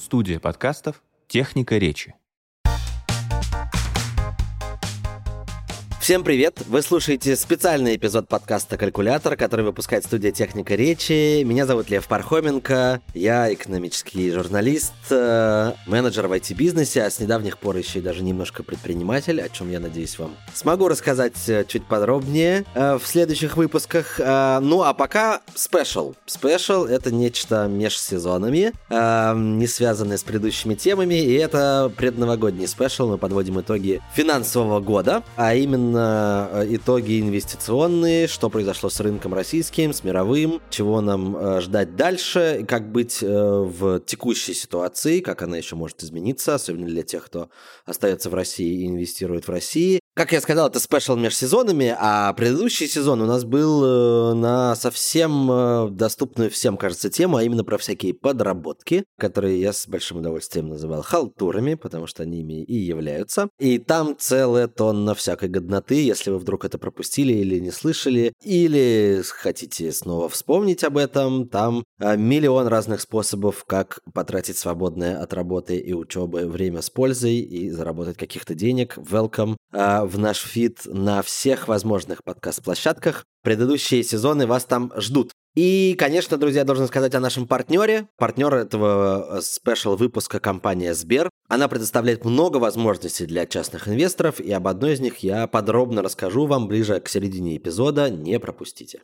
Студия подкастов «Техника речи». Всем привет! Вы слушаете специальный эпизод подкаста «Калькулятор», который выпускает студия «Техника речи». Меня зовут Лев Пархоменко, я экономический журналист, э, менеджер в IT-бизнесе, а с недавних пор еще и даже немножко предприниматель, о чем я надеюсь вам смогу рассказать э, чуть подробнее э, в следующих выпусках. Ну а пока special. Special — это нечто меж сезонами, не связанное с предыдущими темами, и это предновогодний special. Мы подводим итоги финансового года, а именно Э, итоги инвестиционные, что произошло с рынком российским, с мировым, чего нам э, ждать дальше, как быть э, в текущей ситуации, как она еще может измениться, особенно для тех, кто остается в России и инвестирует в России. Как я сказал, это спешл межсезонами, а предыдущий сезон у нас был на совсем доступную всем, кажется, тему, а именно про всякие подработки, которые я с большим удовольствием называл халтурами, потому что они ими и являются. И там целая тонна всякой годноты если вы вдруг это пропустили или не слышали, или хотите снова вспомнить об этом, там а, миллион разных способов, как потратить свободное от работы и учебы время с пользой и заработать каких-то денег. Welcome в наш feed на всех возможных подкаст-площадках. Предыдущие сезоны вас там ждут. И, конечно, друзья, должен сказать о нашем партнере. Партнер этого э, special выпуска компания Сбер. Она предоставляет много возможностей для частных инвесторов, и об одной из них я подробно расскажу вам ближе к середине эпизода. Не пропустите.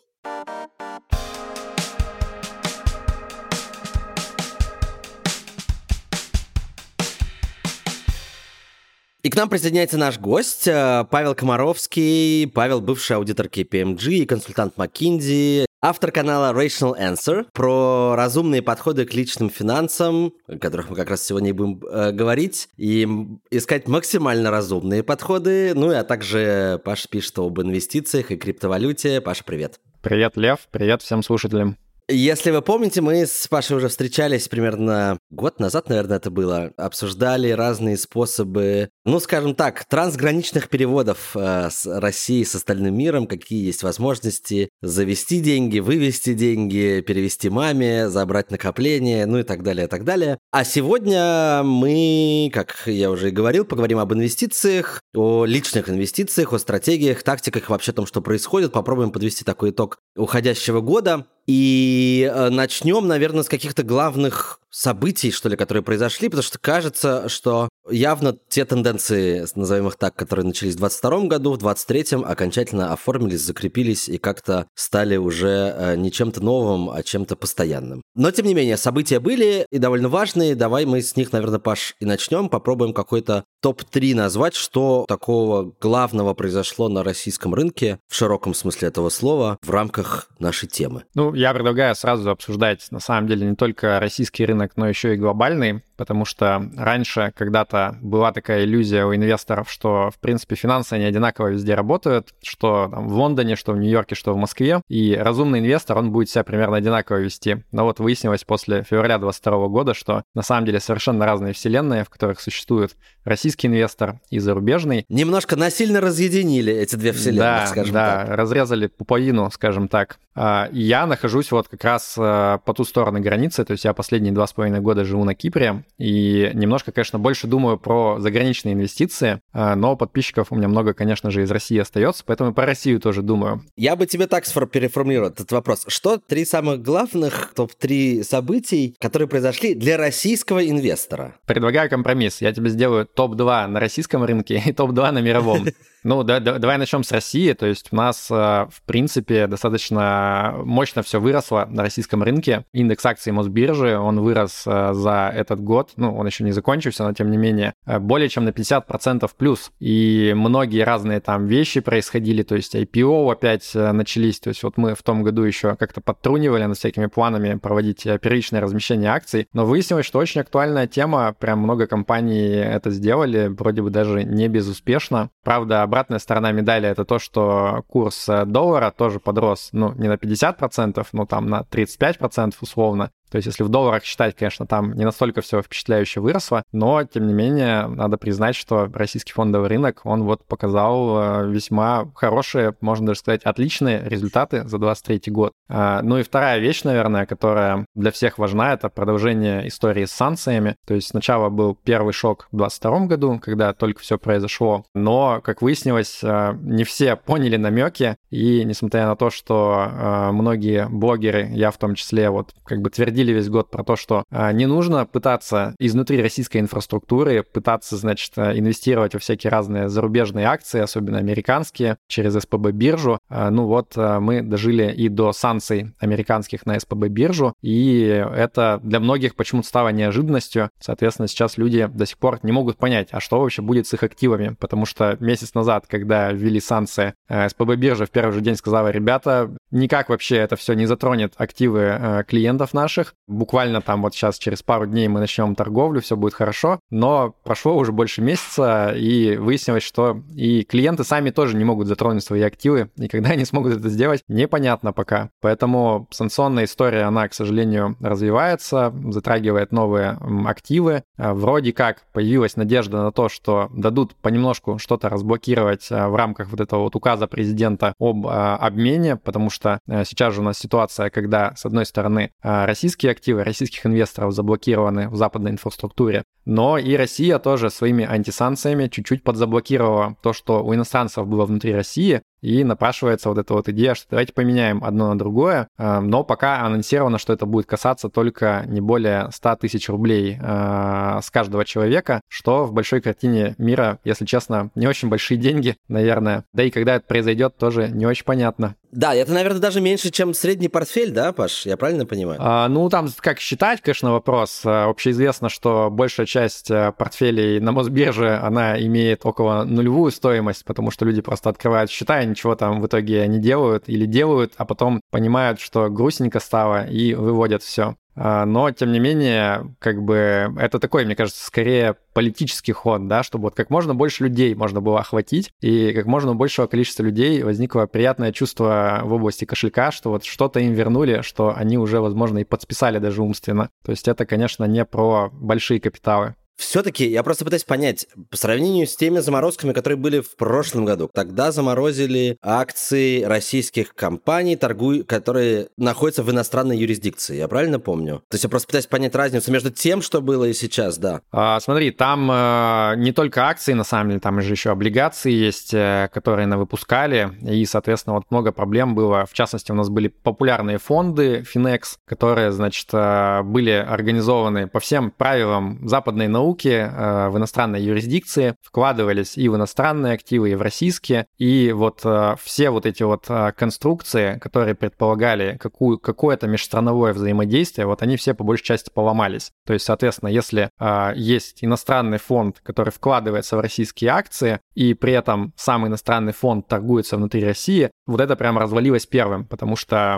И к нам присоединяется наш гость э, Павел Комаровский. Павел бывший аудитор KPMG и консультант McKinsey, автор канала Rational Answer про разумные подходы к личным финансам, о которых мы как раз сегодня и будем э, говорить, и искать максимально разумные подходы. Ну и а также Паша пишет об инвестициях и криптовалюте. Паша, привет. Привет, Лев. Привет всем слушателям. Если вы помните, мы с Пашей уже встречались примерно год назад, наверное, это было. Обсуждали разные способы, ну, скажем так, трансграничных переводов э, с России с остальным миром, какие есть возможности завести деньги, вывести деньги, перевести маме, забрать накопление, ну и так далее, и так далее. А сегодня мы, как я уже и говорил, поговорим об инвестициях, о личных инвестициях, о стратегиях, тактиках, вообще о том, что происходит. Попробуем подвести такой итог уходящего года. И э, начнем, наверное, с каких-то главных событий, что ли, которые произошли, потому что кажется, что явно те тенденции, назовем их так, которые начались в 22 году, в 23-м окончательно оформились, закрепились и как-то стали уже э, не чем-то новым, а чем-то постоянным. Но, тем не менее, события были и довольно важные. Давай мы с них, наверное, Паш, и начнем. Попробуем какой-то топ-3 назвать, что такого главного произошло на российском рынке в широком смысле этого слова в рамках нашей темы. Ну, я предлагаю сразу обсуждать, на самом деле, не только российский рынок, но еще и глобальный, потому что раньше когда-то была такая иллюзия у инвесторов, что, в принципе, финансы, они одинаково везде работают, что там, в Лондоне, что в Нью-Йорке, что в Москве, и разумный инвестор, он будет себя примерно одинаково вести. Но вот выяснилось после февраля 2022 года, что на самом деле совершенно разные вселенные, в которых существует российский инвестор и зарубежный. Немножко насильно разъединили эти две вселенные, да, скажем да, так. разрезали пуповину, скажем так. А, я нахожусь вот как раз а, по ту сторону границы, то есть я последние два с половиной года живу на Кипре, и немножко, конечно, больше думаю про заграничные инвестиции, а, но подписчиков у меня много, конечно же, из России остается, поэтому про Россию тоже думаю. Я бы тебе так переформулировал этот вопрос. Что три самых главных топ-3 событий, которые произошли для российского инвестора? Предлагаю компромисс. Я тебе сделаю топ-2 на российском рынке и топ-2 на мировом. Ну, да, да, давай начнем с России. То есть у нас, э, в принципе, достаточно мощно все выросло на российском рынке. Индекс акций Мосбиржи, он вырос э, за этот год. Ну, он еще не закончился, но тем не менее, э, более чем на 50% плюс. И многие разные там вещи происходили. То есть IPO опять начались. То есть вот мы в том году еще как-то подтрунивали над всякими планами проводить первичное размещение акций. Но выяснилось, что очень актуальная тема. Прям много компаний это сделали. Вроде бы даже не безуспешно. Правда, обратная сторона медали это то, что курс э, доллара тоже подрос, ну, не на 50%, но там на 35% условно. То есть если в долларах считать, конечно, там не настолько все впечатляюще выросло, но, тем не менее, надо признать, что российский фондовый рынок, он вот показал э, весьма хорошие, можно даже сказать, отличные результаты за 23 год. А, ну и вторая вещь, наверное, которая для всех важна, это продолжение истории с санкциями. То есть сначала был первый шок в 22 году, когда только все произошло, но, как выяснилось, э, не все поняли намеки, и несмотря на то, что э, многие блогеры, я в том числе, вот как бы твердили весь год про то, что э, не нужно пытаться изнутри российской инфраструктуры пытаться, значит, инвестировать во всякие разные зарубежные акции, особенно американские, через СПБ биржу. Ну вот мы дожили и до санкций американских на СПБ биржу, и это для многих почему-то стало неожиданностью. Соответственно, сейчас люди до сих пор не могут понять, а что вообще будет с их активами, потому что месяц назад, когда ввели санкции, э, СПБ биржа в первый же день сказала, ребята, никак вообще это все не затронет активы э, клиентов наших. Буквально там вот сейчас через пару дней мы начнем торговлю, все будет хорошо. Но прошло уже больше месяца, и выяснилось, что и клиенты сами тоже не могут затронуть свои активы, и когда они смогут это сделать, непонятно пока. Поэтому санкционная история, она, к сожалению, развивается, затрагивает новые активы. Э, вроде как появилась надежда на то, что дадут понемножку что-то разблокировать э, в рамках вот этого вот указа президента об обмене, потому что что э, сейчас же у нас ситуация, когда, с одной стороны, э, российские активы российских инвесторов заблокированы в западной инфраструктуре, но и Россия тоже своими антисанкциями чуть-чуть подзаблокировала то, что у иностранцев было внутри России, и напрашивается вот эта вот идея, что давайте поменяем одно на другое, э, но пока анонсировано, что это будет касаться только не более 100 тысяч рублей с каждого человека, что в большой картине мира, если честно, не очень большие деньги, наверное. Да и когда это произойдет, тоже не очень понятно. Да, это, наверное, даже меньше, чем средний портфель, да, Паш? Я правильно понимаю? А, ну, там как считать, конечно, вопрос. А, общеизвестно, что большая часть э, портфелей на Мосбирже, она имеет около нулевую стоимость, потому что люди просто открывают счета ничего там в итоге не делают или делают, а потом понимают, что грустненько стало и выводят все. А, но, тем не менее, как бы это такой, мне кажется, скорее политический ход, да, чтобы вот как можно больше людей можно было охватить, и как можно большего количества людей возникло приятное чувство в области кошелька, что вот что-то им вернули, что они уже, возможно, и подсписали даже умственно. То есть это, конечно, не про большие капиталы. Все-таки я просто пытаюсь понять, по сравнению с теми заморозками, которые были в прошлом году, тогда заморозили акции российских компаний, торгуй, которые находятся в иностранной юрисдикции. Я правильно помню? То есть я просто пытаюсь понять разницу между тем, что было и сейчас, да. А, смотри, там э, не только акции, на самом деле, там же еще облигации есть, э, которые на выпускали, и, соответственно, вот много проблем было. В частности, у нас были популярные фонды Finex, которые, значит, э, были организованы по всем правилам западной науки, науки э, в иностранной юрисдикции вкладывались и в иностранные активы, и в российские. И вот э, все вот эти вот э, конструкции, которые предполагали какую, какое-то межстрановое взаимодействие, вот они все по большей части поломались. То есть, соответственно, если есть иностранный фонд, который вкладывается в российские акции, и при этом сам иностранный фонд торгуется внутри России, вот это прям развалилось первым, потому что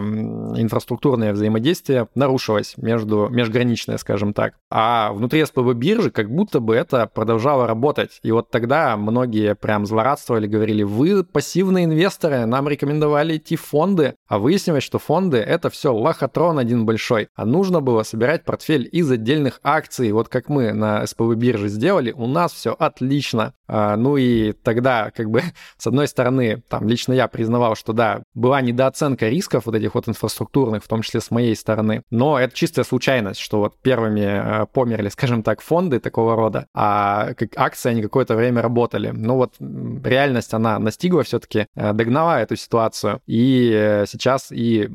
инфраструктурное взаимодействие нарушилось между, межграничное, скажем так. А внутри СПБ биржи как будто бы это продолжало работать. И вот тогда многие прям злорадствовали, говорили, вы пассивные инвесторы, нам рекомендовали идти в фонды, а выяснилось, что фонды — это все лохотрон один большой. А нужно было собирать портфель из отдельных акций. Вот как мы на СПБ бирже сделали, у нас все отлично. А, ну и тогда, как бы, с одной стороны, там, лично я признавал, что да, была недооценка рисков вот этих вот инфраструктурных, в том числе с моей стороны, но это чистая случайность, что вот первыми э, померли, скажем так, фонды такого рода, а как акции они какое-то время работали. Ну вот реальность, она настигла все-таки, э, догнала эту ситуацию, и э, сейчас и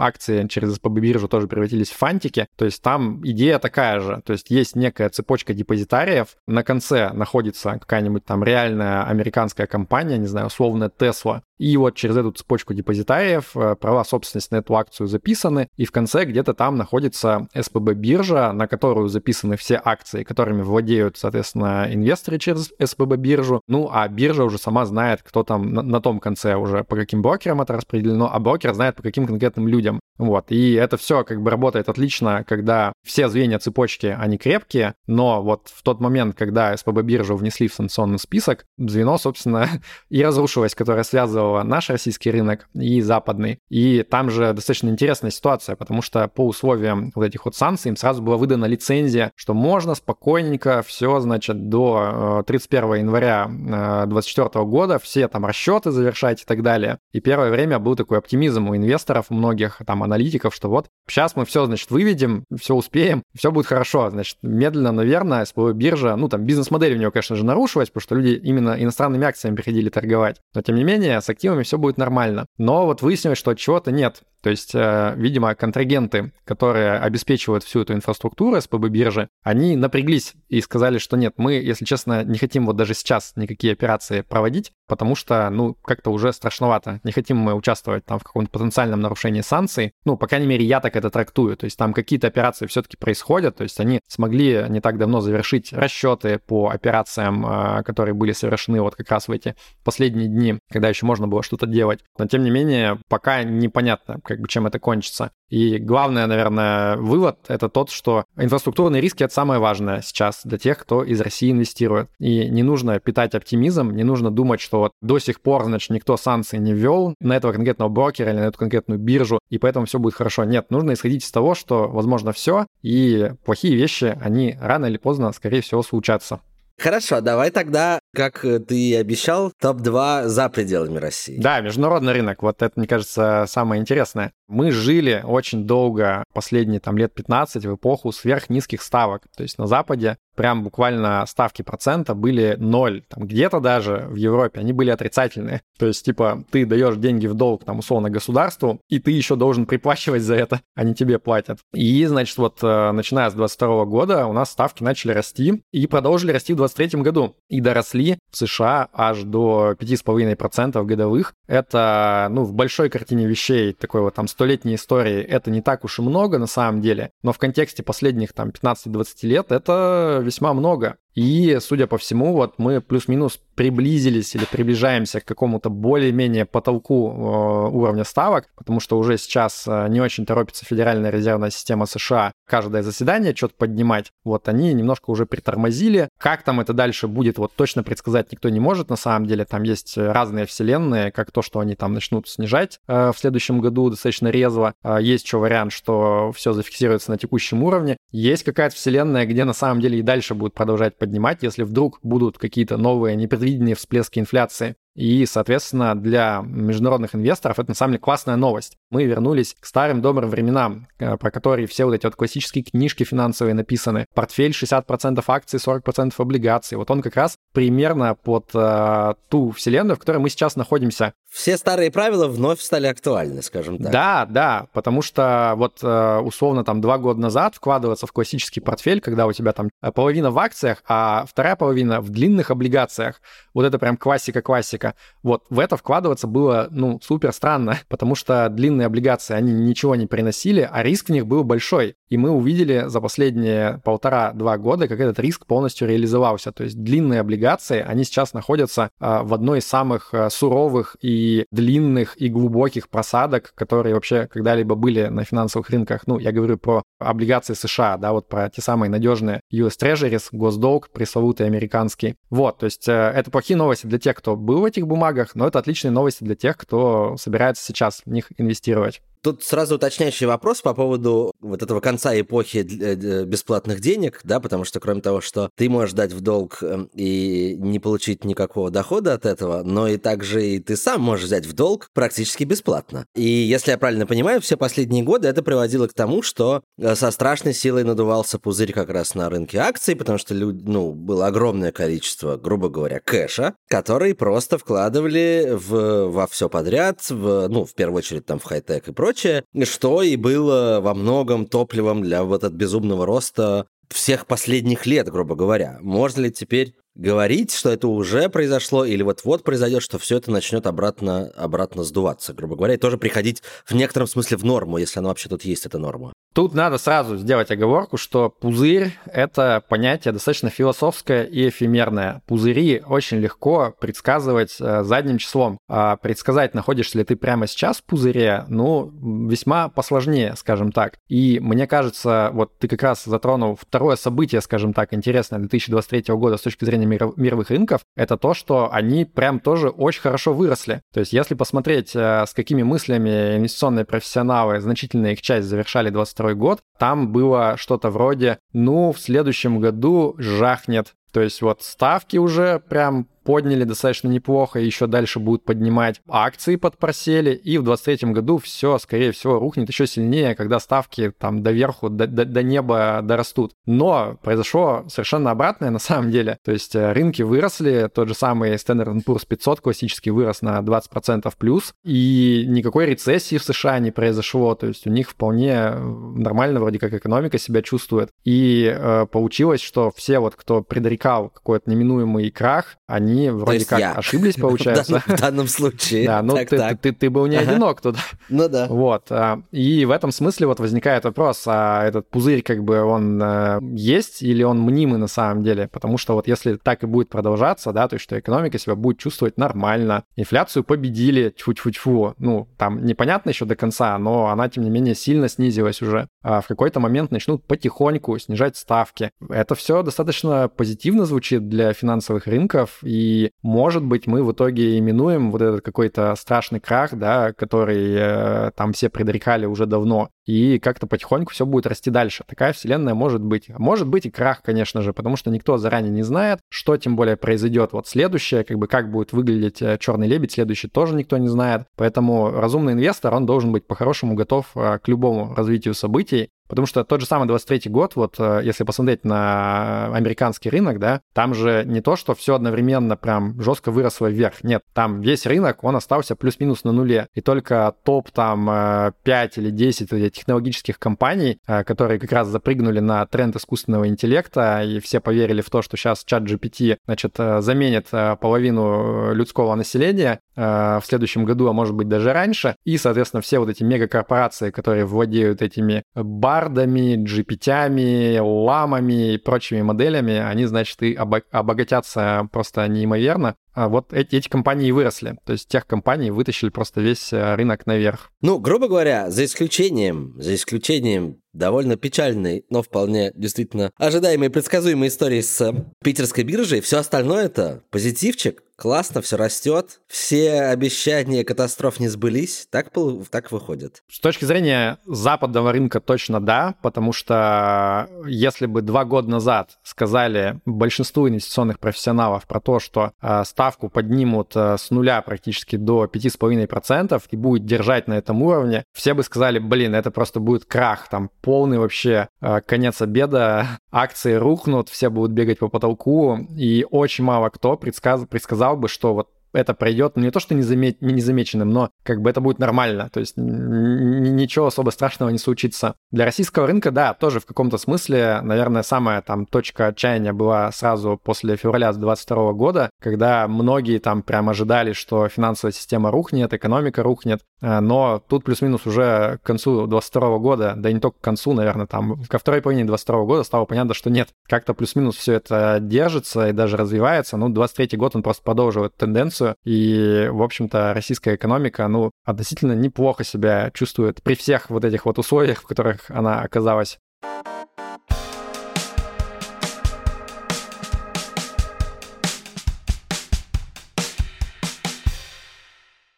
акции через СПБ биржу тоже превратились в фантики, то есть там идея такая же, то есть есть некая цепочка депозитариев, на конце находится какая-нибудь там реальная американская компания, не знаю, условно Tesla, и вот через эту цепочку депозитариев э, права собственности на эту акцию записаны, и в конце где-то там находится СПБ биржа, на которую записаны все акции, которыми владеют, соответственно, инвесторы через СПБ биржу. Ну, а биржа уже сама знает, кто там на, на том конце уже, по каким брокерам это распределено, а брокер знает, по каким конкретным людям людям. Вот. И это все как бы работает отлично, когда все звенья цепочки, они крепкие, но вот в тот момент, когда СПБ биржу внесли в санкционный список, звено, собственно, и разрушилось, которое связывало наш российский рынок и западный. И там же достаточно интересная ситуация, потому что по условиям вот этих вот санкций им сразу была выдана лицензия, что можно спокойненько все, значит, до 31 э, января 2024 э, года все там расчеты завершать и так далее. И первое время был такой оптимизм у инвесторов, многих там аналитиков, что вот сейчас мы все, значит, выведем, все успеем, все будет хорошо. Значит, медленно, но верно, СПБ биржа, ну, там, бизнес-модель у него, конечно же, нарушилась, потому что люди именно иностранными акциями приходили торговать. Но, тем не менее, с активами все будет нормально. Но вот выяснилось, что чего-то нет. То есть, э, видимо, контрагенты, которые обеспечивают всю эту инфраструктуру СПБ биржи, они напряглись и сказали, что нет, мы, если честно, не хотим вот даже сейчас никакие операции проводить, потому что, ну, как-то уже страшновато. Не хотим мы участвовать там в каком-то потенциальном нарушении санкций. Ну, по крайней мере, я так это трактую. То есть там какие-то операции все-таки происходят, то есть они смогли не так давно завершить расчеты по операциям, э, которые были совершены вот как раз в эти последние дни, когда еще можно было что-то делать. Но, тем не менее, пока непонятно, как бы чем это кончится. И главное, наверное, вывод — это тот, что инфраструктурные риски — это самое важное сейчас для тех, кто из России инвестирует. И не нужно питать оптимизм, не нужно думать, что вот до сих пор, значит, никто санкции не ввел на этого конкретного брокера или на эту конкретную биржу, и поэтому все будет хорошо. Нет, нужно исходить из того, что, возможно, все, и плохие вещи, они рано или поздно, скорее всего, случатся. Хорошо, давай тогда, как ты и обещал, топ-2 за пределами России. Да, международный рынок. Вот это, мне кажется, самое интересное. Мы жили очень долго, последние там лет 15, в эпоху сверхнизких ставок. То есть на Западе прям буквально ставки процента были ноль. Там где-то даже в Европе они были отрицательные. То есть, типа, ты даешь деньги в долг, там, условно, государству, и ты еще должен приплачивать за это, они тебе платят. И, значит, вот э, начиная с 22 года у нас ставки начали расти и продолжили расти в 23 году. И доросли в США аж до 5,5% годовых. Это, ну, в большой картине вещей, такой вот там столетней истории, это не так уж и много на самом деле, но в контексте последних там 15-20 лет это весьма много. И, судя по всему, вот мы плюс-минус приблизились или приближаемся к какому-то более-менее потолку э, уровня ставок, потому что уже сейчас э, не очень торопится Федеральная резервная система США каждое заседание что-то поднимать. Вот они немножко уже притормозили. Как там это дальше будет, вот точно предсказать никто не может на самом деле. Там есть разные вселенные, как то, что они там начнут снижать э, в следующем году достаточно резво. Есть еще вариант, что все зафиксируется на текущем уровне. Есть какая-то вселенная, где на самом деле и дальше будут продолжать поднимать, если вдруг будут какие-то новые непредвиденные всплески инфляции. И, соответственно, для международных инвесторов это на самом деле классная новость. Мы вернулись к старым добрым временам, э, про которые все вот эти вот классические книжки финансовые написаны. Портфель 60% акций, 40% облигаций. Вот он как раз примерно под э, ту вселенную, в которой мы сейчас находимся. Все старые правила вновь стали актуальны, скажем так. Да, да, потому что вот э, условно там два года назад вкладываться в классический портфель, когда у тебя там э, половина в акциях, а вторая половина в длинных облигациях, вот это прям классика-классика. Вот в это вкладываться было, ну, супер странно, потому что длинные облигации, они ничего не приносили, а риск в них был большой. И мы увидели за последние полтора-два года, как этот риск полностью реализовался. То есть длинные облигации, они сейчас находятся э, в одной из самых э, суровых и длинных и глубоких просадок, которые вообще когда-либо были на финансовых рынках. Ну, я говорю про облигации США, да, вот про те самые надежные US Treasuries, госдолг, пресловутый американский. Вот, то есть э, это плохие новости для тех, кто был в этих бумагах, но это отличные новости для тех, кто собирается сейчас в них инвестировать. Тут сразу уточняющий вопрос по поводу вот этого конца эпохи э, бесплатных денег, да, потому что кроме того, что ты можешь дать в долг эм, и не получить никакого дохода от этого, но и также и ты сам можешь взять в долг практически бесплатно. И если я правильно понимаю, все последние годы это приводило к тому, что э, со страшной силой надувался пузырь как раз на рынке акций, потому что люди, ну, было огромное количество, грубо говоря, кэша, который просто вкладывали в, во все подряд, в, ну, в первую очередь там в хай-тек и прочее, прочее, что и было во многом топливом для вот этого безумного роста всех последних лет, грубо говоря. Можно ли теперь говорить, что это уже произошло или вот-вот произойдет, что все это начнет обратно, обратно сдуваться, грубо говоря, и тоже приходить в некотором смысле в норму, если она вообще тут есть, эта норма. Тут надо сразу сделать оговорку, что пузырь — это понятие достаточно философское и эфемерное. Пузыри очень легко предсказывать э, задним числом. А предсказать, находишься ли ты прямо сейчас в пузыре, ну, весьма посложнее, скажем так. И мне кажется, вот ты как раз затронул второе событие, скажем так, интересное 2023 года с точки зрения мировых рынков, это то, что они прям тоже очень хорошо выросли. То есть если посмотреть, э, с какими мыслями инвестиционные профессионалы, значительная их часть завершали 22 год, там было что-то вроде, ну, в следующем году жахнет. То есть вот ставки уже прям подняли достаточно неплохо, и еще дальше будут поднимать. Акции подпросели, и в 2023 году все, скорее всего, рухнет еще сильнее, когда ставки там доверху, до, до, до неба дорастут. Но произошло совершенно обратное на самом деле. То есть э, рынки выросли, тот же самый Standard Poor's 500 классический вырос на 20% плюс, и никакой рецессии в США не произошло. То есть у них вполне э, нормально вроде как экономика себя чувствует. И э, получилось, что все вот, кто предрекал какой-то неминуемый крах, они они вроде как я. ошиблись, получается. В данном случае. Да, ну ты был не одинок тут. Ну да. Вот. А, и в этом смысле вот возникает вопрос, а этот пузырь как бы он э, есть или он мнимый на самом деле? Потому что вот если так и будет продолжаться, да, то есть что экономика себя будет чувствовать нормально, инфляцию победили, тьфу-тьфу-тьфу, ну, там непонятно еще до конца, но она, тем не менее, сильно снизилась уже. А в какой-то момент начнут потихоньку снижать ставки. Это все достаточно позитивно звучит для финансовых рынков, и и, может быть, мы в итоге именуем вот этот какой-то страшный крах, да, который э, там все предрекали уже давно, и как-то потихоньку все будет расти дальше. Такая вселенная может быть. Может быть и крах, конечно же, потому что никто заранее не знает, что тем более произойдет. Вот следующее, как бы как будет выглядеть э, черный лебедь, следующий тоже никто не знает. Поэтому разумный инвестор, он должен быть по-хорошему готов э, к любому развитию событий. Потому что тот же самый 23 год, вот э, если посмотреть на американский рынок, да, там же не то, что все одновременно прям жестко выросло вверх. Нет, там весь рынок, он остался плюс-минус на нуле. И только топ там 5 или 10 технологических компаний, э, которые как раз запрыгнули на тренд искусственного интеллекта, и все поверили в то, что сейчас чат GPT, значит, э, заменит половину людского населения в следующем году, а может быть даже раньше. И, соответственно, все вот эти мегакорпорации, которые владеют этими бар бардами, GPT, ламами и прочими моделями, они, значит, и обогатятся просто неимоверно. А вот эти, эти компании выросли. То есть тех компаний вытащили просто весь э, рынок наверх. Ну, грубо говоря, за исключением, за исключением довольно печальной, но вполне действительно ожидаемой и предсказуемой истории с питерской биржей, все остальное это позитивчик, классно, все растет, все обещания катастроф не сбылись, так, так выходит. С точки зрения западного рынка точно да, потому что если бы два года назад сказали большинству инвестиционных профессионалов про то, что э, ставку поднимут э, с нуля практически до 5,5% и будет держать на этом уровне, все бы сказали, блин, это просто будет крах, там полный вообще э, конец обеда, акции рухнут, все будут бегать по потолку, и очень мало кто предсказ... предсказал бы, что вот это пройдет, ну не то, что незамет... незамеченным, но как бы это будет нормально, то есть ничего особо страшного не случится. Для российского рынка, да, тоже в каком-то смысле, наверное, самая там точка отчаяния была сразу после февраля 2022 года, когда многие там прям ожидали, что финансовая система рухнет, экономика рухнет, э, но тут плюс-минус уже к концу 2022 года, да и не только к концу, наверное, там ко второй половине 2022 года стало понятно, что нет, как-то плюс-минус все это держится и даже развивается, ну, 23 год он просто продолживает тенденцию, инфляцию, и, в общем-то, российская экономика, ну, относительно неплохо себя чувствует при всех вот этих вот условиях, в которых она оказалась.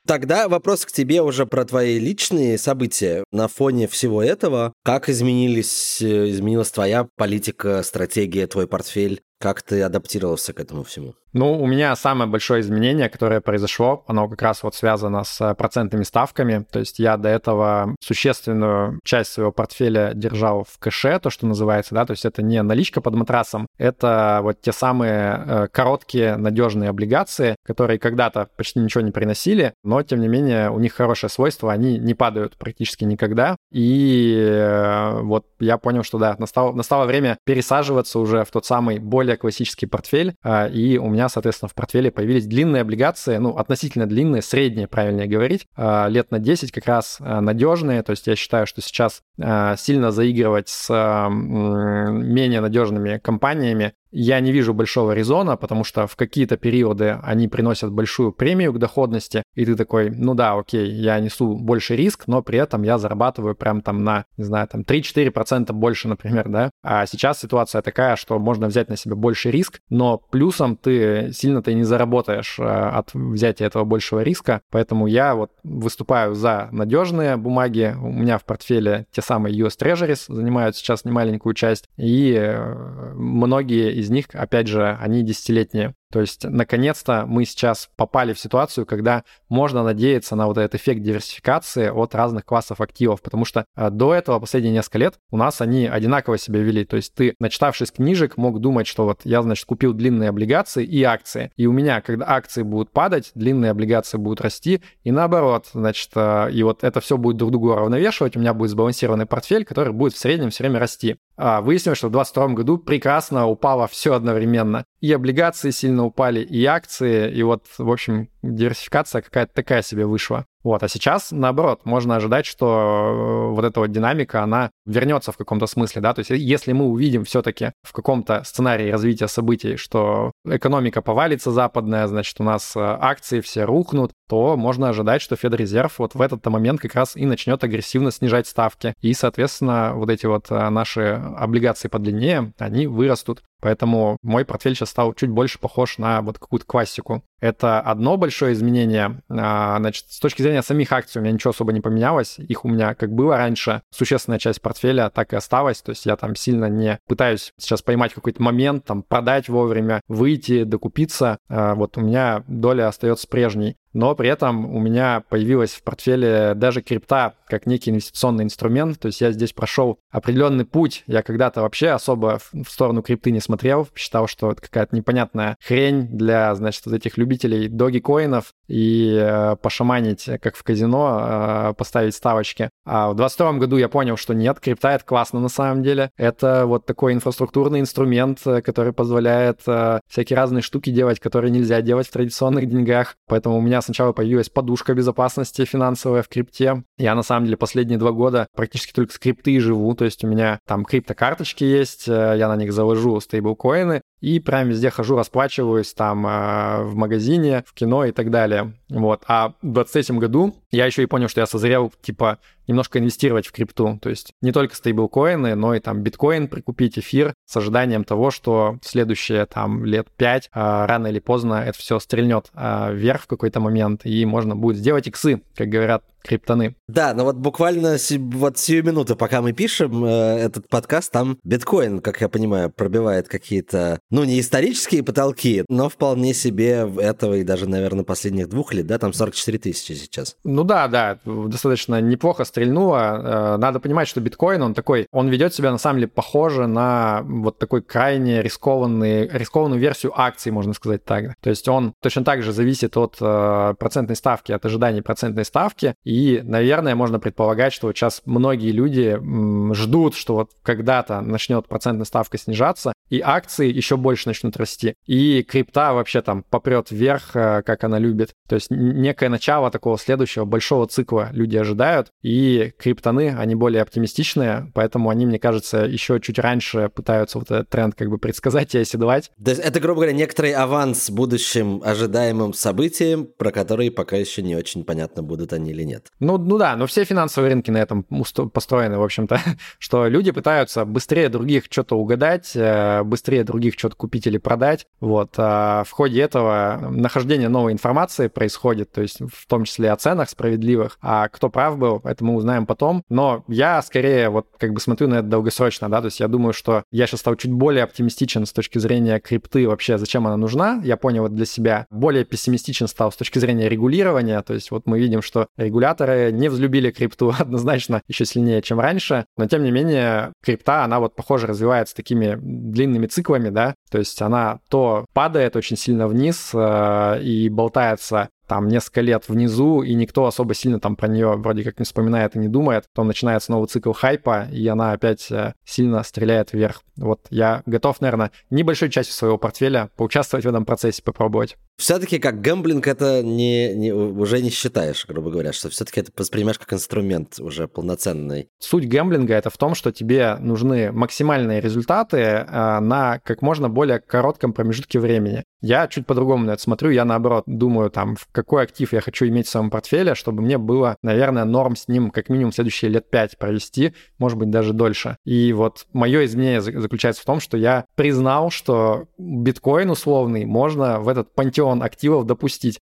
Тогда вопрос к тебе уже про твои личные события. На фоне всего этого, как изменились, э, изменилась твоя политика, стратегия, твой портфель? Как ты адаптировался к этому всему? Ну, у меня самое большое изменение, которое произошло, оно как раз вот связано с э, процентными ставками. То есть я до этого существенную часть своего портфеля держал в кэше, то, что называется, да, то есть это не наличка под матрасом, это вот те самые э, короткие надежные облигации, которые когда-то почти ничего не приносили, но, тем не менее, у них хорошее свойство, они не падают практически никогда. И э, вот я понял, что да, настало, настало время пересаживаться уже в тот самый более более классический портфель, и у меня, соответственно, в портфеле появились длинные облигации, ну, относительно длинные, средние, правильнее говорить, лет на 10 как раз надежные, то есть я считаю, что сейчас сильно заигрывать с менее надежными компаниями я не вижу большого резона, потому что в какие-то периоды они приносят большую премию к доходности, и ты такой, ну да, окей, я несу больше риск, но при этом я зарабатываю прям там на, не знаю, там 3-4% больше, например, да. А сейчас ситуация такая, что можно взять на себя больше риск, но плюсом ты сильно-то и не заработаешь э, от взятия этого большего риска, поэтому я вот выступаю за надежные бумаги. У меня в портфеле те самые US Treasuries занимают сейчас немаленькую часть, и э, многие из них, опять же, они десятилетние. То есть, наконец-то мы сейчас попали в ситуацию, когда можно надеяться на вот этот эффект диверсификации от разных классов активов, потому что э, до этого последние несколько лет у нас они одинаково себя вели. То есть ты, начитавшись книжек, мог думать, что вот я, значит, купил длинные облигации и акции, и у меня, когда акции будут падать, длинные облигации будут расти, и наоборот, значит, э, и вот это все будет друг другу равновешивать, у меня будет сбалансированный портфель, который будет в среднем все время расти. А выяснилось, что в 2022 году прекрасно упало все одновременно. И облигации сильно упали, и акции, и вот, в общем, диверсификация какая-то такая себе вышла. Вот, а сейчас, наоборот, можно ожидать, что э, вот эта вот динамика, она вернется в каком-то смысле, да, то есть если мы увидим все-таки в каком-то сценарии развития событий, что экономика повалится западная, значит, у нас э, акции все рухнут, то можно ожидать, что Федрезерв вот в этот момент как раз и начнет агрессивно снижать ставки. И, соответственно, вот эти вот э, наши облигации подлиннее, они вырастут. Поэтому мой портфель сейчас стал чуть больше похож на вот какую-то классику. Это одно большое изменение. А, значит, с точки зрения самих акций у меня ничего особо не поменялось. Их у меня как было раньше, существенная часть портфеля так и осталась. То есть я там сильно не пытаюсь сейчас поймать какой-то момент, там продать вовремя, выйти, докупиться. А, вот у меня доля остается прежней но при этом у меня появилась в портфеле даже крипта как некий инвестиционный инструмент, то есть я здесь прошел определенный путь, я когда-то вообще особо в сторону крипты не смотрел, считал, что это какая-то непонятная хрень для, значит, вот этих любителей доги-коинов и э, пошаманить, как в казино, э, поставить ставочки. А в 22 году я понял, что нет, крипта — это классно на самом деле, это вот такой инфраструктурный инструмент, э, который позволяет э, всякие разные штуки делать, которые нельзя делать в традиционных деньгах, поэтому у меня сначала появилась подушка безопасности финансовая в крипте. Я на самом деле последние два года практически только с крипты живу, то есть у меня там криптокарточки есть, э, я на них заложу стейблкоины, и прям везде хожу, расплачиваюсь там э, в магазине, в кино и так далее. Вот. А в 23 году я еще и понял, что я созрел, типа, немножко инвестировать в крипту. То есть не только стейблкоины, но и там биткоин прикупить, эфир, с ожиданием того, что следующие там лет 5 э, рано или поздно это все стрельнет э, вверх в какой-то момент, и можно будет сделать иксы, как говорят криптоны. Да, но вот буквально вот сию минуту, пока мы пишем э, этот подкаст, там биткоин, как я понимаю, пробивает какие-то, ну, не исторические потолки, но вполне себе этого и даже, наверное, последних двух лет, да, там 44 тысячи сейчас. Ну да, да, достаточно неплохо стрельнуло. Э, надо понимать, что биткоин, он такой, он ведет себя на самом деле похоже на вот такой крайне рискованный, рискованную версию акций, можно сказать так. То есть он точно так же зависит от э, процентной ставки, от ожиданий процентной ставки, и, наверное, можно предполагать, что вот сейчас многие люди ждут, что вот когда-то начнет процентная ставка снижаться, и акции еще больше начнут расти. И крипта вообще там попрет вверх, э, как она любит. То есть некое начало такого следующего большого цикла люди ожидают. И криптоны, они более оптимистичные, поэтому они, мне кажется, еще чуть раньше пытаются вот этот тренд как бы предсказать и оседлать. То есть это, грубо говоря, некоторый аванс будущим ожидаемым событиям, про которые пока еще не очень понятно, будут они или нет. Ну, ну да, но все финансовые рынки на этом построены, в общем-то, что люди пытаются быстрее других что-то угадать, э, быстрее других что-то купить или продать. Вот. А в ходе этого нахождение новой информации происходит, то есть в том числе о ценах справедливых. А кто прав был, это мы узнаем потом. Но я скорее вот как бы смотрю на это долгосрочно, да, то есть я думаю, что я сейчас стал чуть более оптимистичен с точки зрения крипты вообще, зачем она нужна. Я понял вот для себя. Более пессимистичен стал с точки зрения регулирования, то есть вот мы видим, что регуляторы не взлюбили крипту однозначно еще сильнее, чем раньше, но тем не менее крипта, она вот похоже развивается такими длинными циклами, да, то есть она то падает очень сильно вниз э, и болтается там несколько лет внизу, и никто особо сильно там про нее вроде как не вспоминает и не думает. Потом начинается новый цикл хайпа, и она опять э, сильно стреляет вверх. Вот я готов, наверное, небольшой частью своего портфеля поучаствовать в этом процессе, попробовать. Все-таки как гэмблинг это не, не, уже не считаешь, грубо говоря, что все-таки это воспринимаешь как инструмент уже полноценный. Суть гэмблинга это в том, что тебе нужны максимальные результаты э, на как можно более коротком промежутке времени. Я чуть по-другому на это смотрю, я наоборот думаю, там, в какой актив я хочу иметь в своем портфеле, чтобы мне было, наверное, норм с ним как минимум следующие лет пять провести, может быть, даже дольше. И вот мое изменение заключается в том, что я признал, что биткоин условный можно в этот пантеон активов допустить.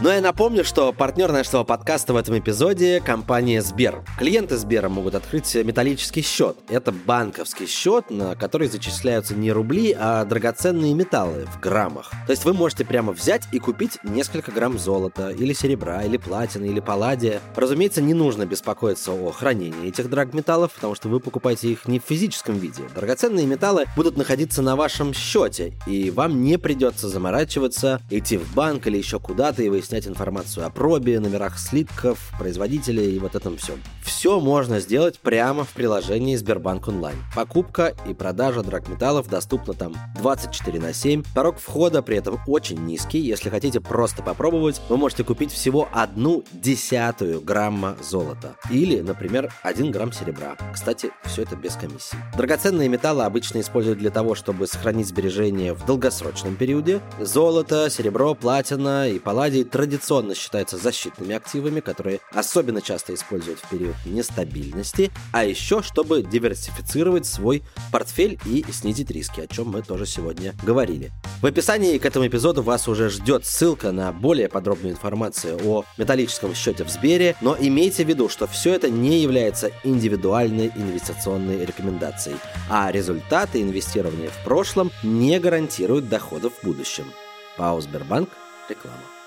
Но я напомню, что партнер нашего подкаста в этом эпизоде – компания Сбер. Клиенты Сбера могут открыть металлический счет. Это банковский счет, на который зачисляются не рубли, а драгоценные металлы в граммах. То есть вы можете прямо взять и купить несколько грамм золота, или серебра, или платины, или палладия. Разумеется, не нужно беспокоиться о хранении этих драгметаллов, потому что вы покупаете их не в физическом виде. Драгоценные металлы будут находиться на вашем счете, и вам не придется заморачиваться, идти в банк или еще куда-то и выяснять, снять информацию о пробе, номерах слитков, производителей и вот этом всем. Все можно сделать прямо в приложении Сбербанк Онлайн. Покупка и продажа драгметаллов доступна там 24 на 7. Порог входа при этом очень низкий. Если хотите просто попробовать, вы можете купить всего одну десятую грамма золота. Или, например, 1 грамм серебра. Кстати, все это без комиссии. Драгоценные металлы обычно используют для того, чтобы сохранить сбережения в долгосрочном периоде. Золото, серебро, платина и палладий традиционно считаются защитными активами, которые особенно часто используют в период нестабильности, а еще чтобы диверсифицировать свой портфель и снизить риски, о чем мы тоже сегодня говорили. В описании к этому эпизоду вас уже ждет ссылка на более подробную информацию о металлическом счете в Сбере, но имейте в виду, что все это не является индивидуальной инвестиционной рекомендацией, а результаты инвестирования в прошлом не гарантируют доходов в будущем. ПАО Сбербанк. Реклама.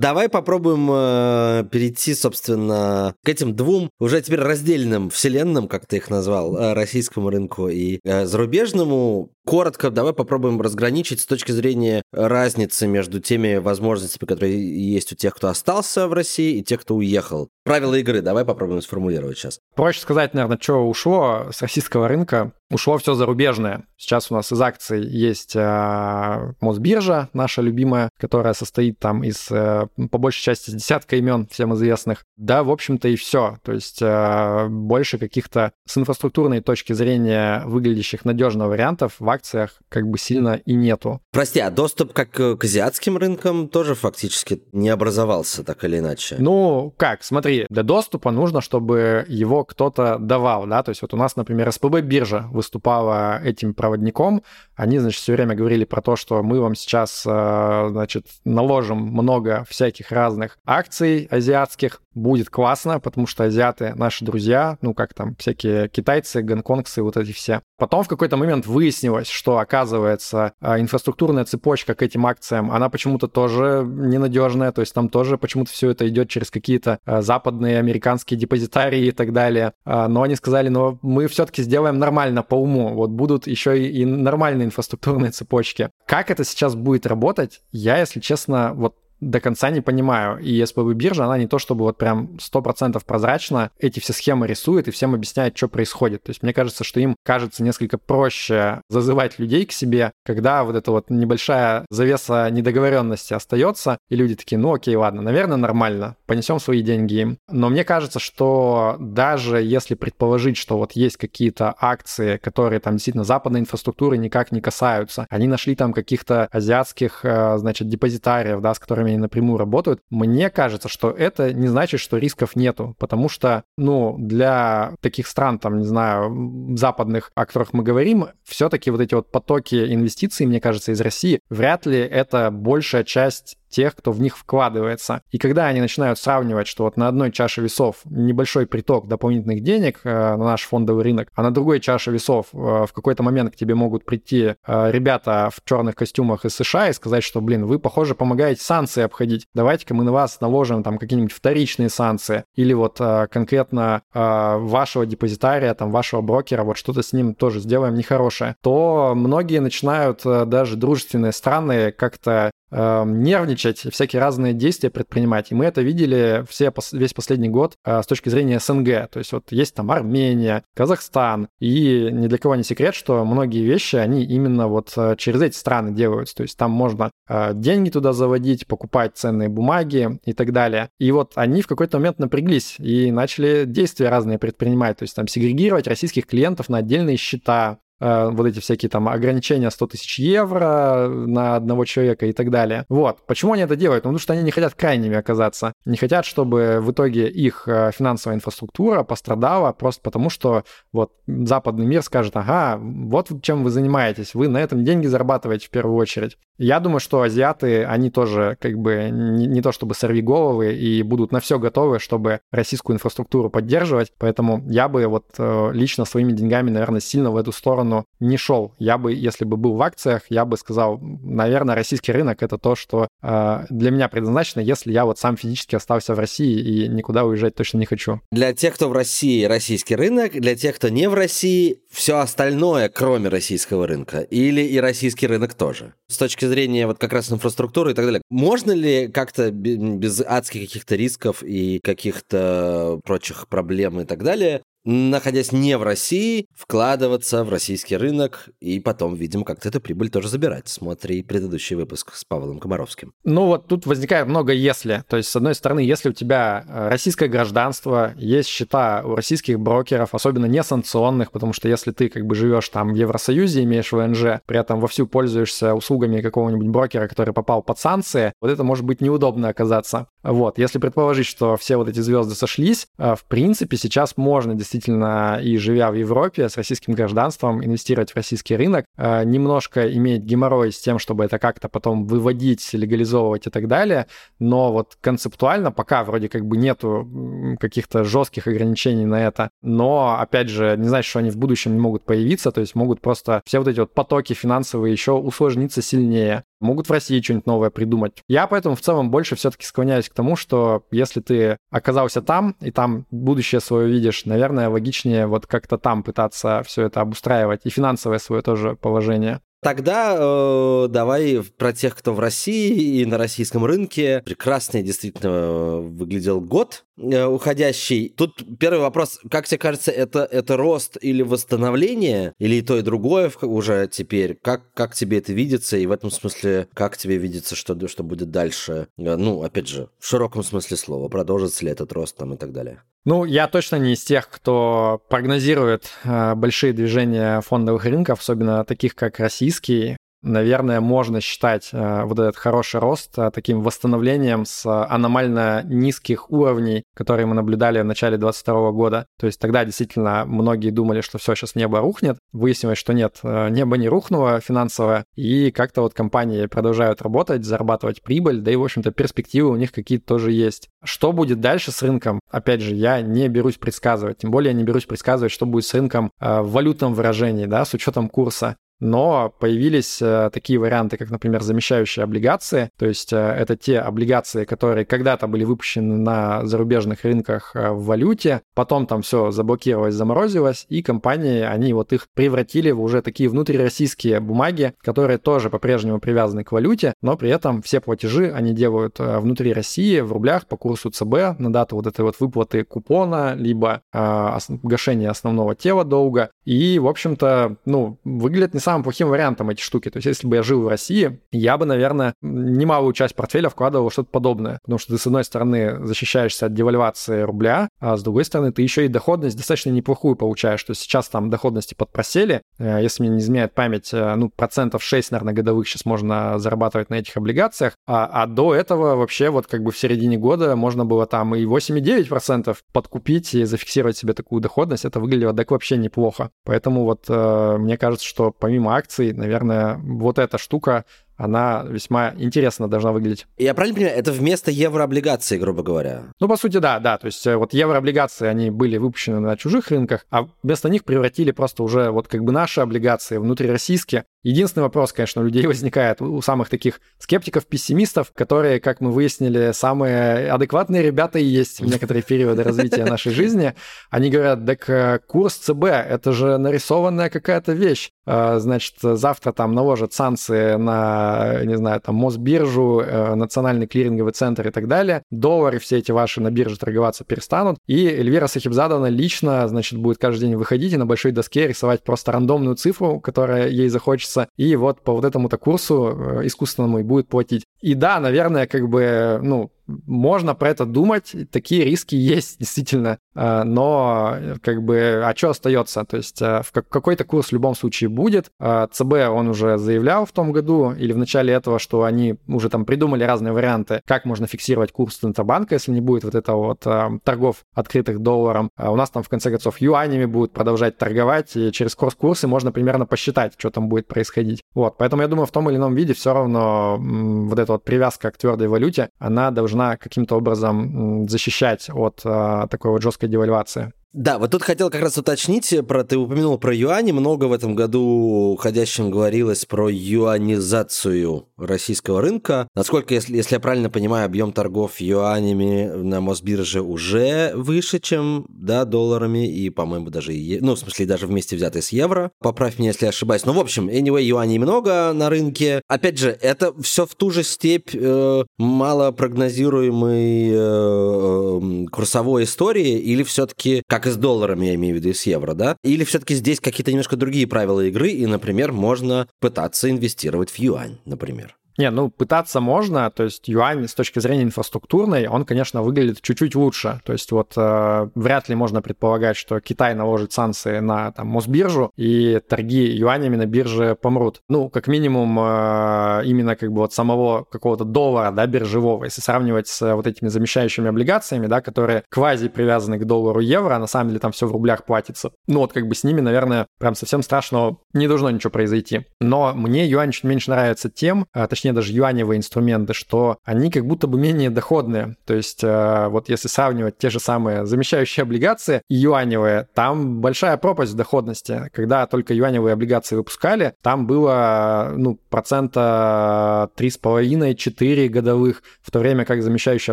Давай попробуем э, перейти, собственно, к этим двум уже теперь раздельным вселенным, как ты их назвал, э, российскому рынку и э, зарубежному. Коротко давай попробуем разграничить с точки зрения разницы между теми возможностями, которые есть у тех, кто остался в России, и тех, кто уехал. Правила игры давай попробуем сформулировать сейчас. Проще сказать, наверное, что ушло с российского рынка. Ушло все зарубежное. Сейчас у нас из акций есть э, Мосбиржа, наша любимая, которая состоит там из, э, по большей части, десятка имен всем известных. Да, в общем-то, и все. То есть э, больше каких-то с инфраструктурной точки зрения выглядящих надежно вариантов в акциях как бы сильно и нету. Прости, а доступ как к азиатским рынкам тоже фактически не образовался так или иначе? Ну, как, смотри, для доступа нужно, чтобы его кто-то давал, да, то есть вот у нас, например, СПБ биржа выступала этим проводником, они, значит, все время говорили про то, что мы вам сейчас, э, значит, наложим много всяких разных акций азиатских, будет классно, потому что азиаты наши друзья, ну, как там, всякие китайцы, гонконгцы, вот эти все. Потом в какой-то момент выяснилось, что, оказывается, э, инфраструктурная цепочка к этим акциям, она почему-то тоже ненадежная, то есть там тоже почему-то все это идет через какие-то э, западные американские депозитарии и так далее. Но они сказали, ну, мы все-таки сделаем нормально по уму, вот будут еще и нормальные инфраструктурные цепочки. Как это сейчас будет работать, я, если честно, вот до конца не понимаю. И СПБ биржа, она не то чтобы вот прям 100% прозрачно эти все схемы рисует и всем объясняет, что происходит. То есть мне кажется, что им кажется несколько проще зазывать людей к себе, когда вот эта вот небольшая завеса недоговоренности остается, и люди такие, ну окей, ладно, наверное, нормально, понесем свои деньги им. Но мне кажется, что даже если предположить, что вот есть какие-то акции, которые там действительно западной инфраструктуры никак не касаются, они нашли там каких-то азиатских, э, значит, депозитариев, да, с которыми они напрямую работают, мне кажется, что это не значит, что рисков нету, потому что, ну, для таких стран, там, не знаю, западных, о которых мы говорим, все-таки вот эти вот потоки инвестиций, мне кажется, из России, вряд ли это большая часть тех, кто в них вкладывается. И когда они начинают сравнивать, что вот на одной чаше весов небольшой приток дополнительных денег э, на наш фондовый рынок, а на другой чаше весов э, в какой-то момент к тебе могут прийти э, ребята в черных костюмах из США и сказать, что, блин, вы, похоже, помогаете санкции обходить. Давайте-ка мы на вас наложим там какие-нибудь вторичные санкции. Или вот конкретно вашего депозитария, там, вашего брокера, вот что-то с ним тоже сделаем нехорошее. То многие начинают даже дружественные страны как-то нервничать, всякие разные действия предпринимать. И мы это видели все, весь последний год э, с точки зрения СНГ. То есть вот есть там Армения, Казахстан. И ни для кого не секрет, что многие вещи, они именно вот э, через эти страны делаются. То есть там можно э, деньги туда заводить, покупать ценные бумаги и так далее. И вот они в какой-то момент напряглись и начали действия разные предпринимать. То есть там сегрегировать российских клиентов на отдельные счета, вот эти всякие там ограничения 100 тысяч евро на одного человека и так далее. Вот. Почему они это делают? Ну, потому что они не хотят крайними оказаться. Не хотят, чтобы в итоге их э, финансовая инфраструктура пострадала просто потому, что вот западный мир скажет, ага, вот чем вы занимаетесь, вы на этом деньги зарабатываете в первую очередь. Я думаю, что азиаты, они тоже как бы не, не то чтобы сорвиголовы и будут на все готовы, чтобы российскую инфраструктуру поддерживать. Поэтому я бы вот э, лично своими деньгами, наверное, сильно в эту сторону не шел. Я бы, если бы был в акциях, я бы сказал, наверное, российский рынок это то, что э, для меня предназначено, если я вот сам физически остался в России и никуда уезжать точно не хочу. Для тех, кто в России, российский рынок, для тех, кто не в России, все остальное, кроме российского рынка. Или и российский рынок тоже. С точки зрения вот как раз инфраструктуры и так далее. Можно ли как-то без адских каких-то рисков и каких-то прочих проблем и так далее находясь не в России, вкладываться в российский рынок и потом, видимо, как-то эту прибыль тоже забирать. Смотри предыдущий выпуск с Павлом Комаровским. Ну вот тут возникает много «если». То есть, с одной стороны, если у тебя э, российское гражданство, есть счета у российских брокеров, особенно не санкционных, потому что если ты как бы живешь там в Евросоюзе, имеешь ВНЖ, при этом вовсю пользуешься услугами какого-нибудь брокера, который попал под санкции, вот это может быть неудобно оказаться. Вот, если предположить, что все вот эти звезды сошлись, э, в принципе, сейчас можно действительно и живя в Европе с российским гражданством инвестировать в российский рынок, э, немножко иметь геморрой с тем, чтобы это как-то потом выводить, легализовывать и так далее, но вот концептуально пока вроде как бы нету каких-то жестких ограничений на это, но, опять же, не значит, что они в будущем не могут появиться, то есть могут просто все вот эти вот потоки финансовые еще усложниться сильнее могут в России что-нибудь новое придумать. Я поэтому в целом больше все-таки склоняюсь к тому, что если ты оказался там и там будущее свое видишь, наверное, логичнее вот как-то там пытаться все это обустраивать и финансовое свое тоже положение. Тогда э, давай про тех, кто в России и на российском рынке. Прекрасный действительно э, выглядел год э, уходящий. Тут первый вопрос, как тебе кажется, это, это рост или восстановление, или и то, и другое уже теперь? Как, как тебе это видится? И в этом смысле, как тебе видится, что, что будет дальше? Э, ну, опять же, в широком смысле слова. Продолжится ли этот рост там и так далее? Ну, я точно не из тех, кто прогнозирует э, большие движения фондовых рынков, особенно таких, как российский наверное, можно считать э, вот этот хороший рост э, таким восстановлением с аномально низких уровней, которые мы наблюдали в начале 2022 года. То есть тогда действительно многие думали, что все, сейчас небо рухнет. Выяснилось, что нет, э, небо не рухнуло финансово, и как-то вот компании продолжают работать, зарабатывать прибыль, да и, в общем-то, перспективы у них какие-то тоже есть. Что будет дальше с рынком? Опять же, я не берусь предсказывать, тем более не берусь предсказывать, что будет с рынком в валютном выражении, да, с учетом курса но появились э, такие варианты, как, например, замещающие облигации, то есть э, это те облигации, которые когда-то были выпущены на зарубежных рынках э, в валюте, потом там все заблокировалось, заморозилось, и компании, они вот их превратили в уже такие внутрироссийские бумаги, которые тоже по-прежнему привязаны к валюте, но при этом все платежи они делают внутри России в рублях по курсу ЦБ на дату вот этой вот выплаты купона, либо э, гашения основного тела долга, и, в общем-то, ну, выглядит не самым плохим вариантом эти штуки. То есть, если бы я жил в России, я бы, наверное, немалую часть портфеля вкладывал в что-то подобное. Потому что ты, с одной стороны, защищаешься от девальвации рубля, а с другой стороны, ты еще и доходность достаточно неплохую получаешь. То есть сейчас там доходности подпросели. Э, если мне не изменяет память, э, ну, процентов 6, наверное, годовых сейчас можно зарабатывать на этих облигациях. А, а до этого вообще вот как бы в середине года можно было там и 8,9% подкупить и зафиксировать себе такую доходность. Это выглядело так вообще неплохо. Поэтому вот э, мне кажется, что помимо акций, наверное, вот эта штука она весьма интересно должна выглядеть. Я правильно понимаю, это вместо еврооблигаций, грубо говоря? Ну, по сути, да, да. То есть э, вот еврооблигации, они были выпущены на чужих рынках, а вместо них превратили просто уже вот как бы наши облигации внутрироссийские. Единственный вопрос, конечно, у людей возникает, у самых таких скептиков-пессимистов, которые, как мы выяснили, самые адекватные ребята и есть в некоторые периоды развития нашей жизни. Они говорят, так э, курс ЦБ, это же нарисованная какая-то вещь. Э, значит, завтра там наложат санкции на, не знаю, там Мосбиржу, э, Национальный клиринговый центр и так далее. Доллары все эти ваши на бирже торговаться перестанут. И Эльвира Сахибзадовна лично, значит, будет каждый день выходить и на большой доске рисовать просто рандомную цифру, которая ей захочется, и вот по вот этому-то курсу искусственному и будет платить. И да, наверное, как бы, ну, можно про это думать, такие риски есть действительно, а, но как бы, а что остается? То есть а, в какой-то курс в любом случае будет. А, ЦБ он уже заявлял в том году или в начале этого, что они уже там придумали разные варианты, как можно фиксировать курс Центробанка, если не будет вот этого вот торгов открытых долларом. У нас там в конце концов юанями будут продолжать торговать, и через курс-курсы можно примерно посчитать, что там будет происходить. Вот, поэтому я думаю, в том или ином виде все равно вот эта вот привязка к твердой валюте, она должна должна каким-то образом защищать от а, такой вот жесткой девальвации. Да, вот тут хотел как раз уточнить, про, ты упомянул про юани, много в этом году уходящем говорилось про юанизацию российского рынка. Насколько, если, если я правильно понимаю, объем торгов юанями на Мосбирже уже выше, чем да, долларами, и, по-моему, даже, ну, в смысле, даже вместе взятые с евро. Поправь меня, если я ошибаюсь. Ну, в общем, anyway, юаней много на рынке. Опять же, это все в ту же степь э, малопрогнозируемой э, э, курсовой истории, или все-таки, как и с долларами, я имею в виду, и с евро, да? Или все-таки здесь какие-то немножко другие правила игры, и, например, можно пытаться инвестировать в юань, например? Не, ну пытаться можно, то есть юань с точки зрения инфраструктурной, он, конечно, выглядит чуть-чуть лучше. То есть вот э, вряд ли можно предполагать, что Китай наложит санкции на там, Мосбиржу, и торги юанями на бирже помрут. Ну, как минимум, э, именно как бы вот самого какого-то доллара, да, биржевого, если сравнивать с вот этими замещающими облигациями, да, которые квази привязаны к доллару евро, а на самом деле там все в рублях платится. Ну вот как бы с ними, наверное, прям совсем страшного не должно ничего произойти. Но мне юань чуть меньше нравится тем, э, точнее точнее даже юаневые инструменты, что они как будто бы менее доходные. То есть э, вот если сравнивать те же самые замещающие облигации и юаневые, там большая пропасть в доходности. Когда только юаневые облигации выпускали, там было ну, процента 3,5-4 годовых, в то время как замещающие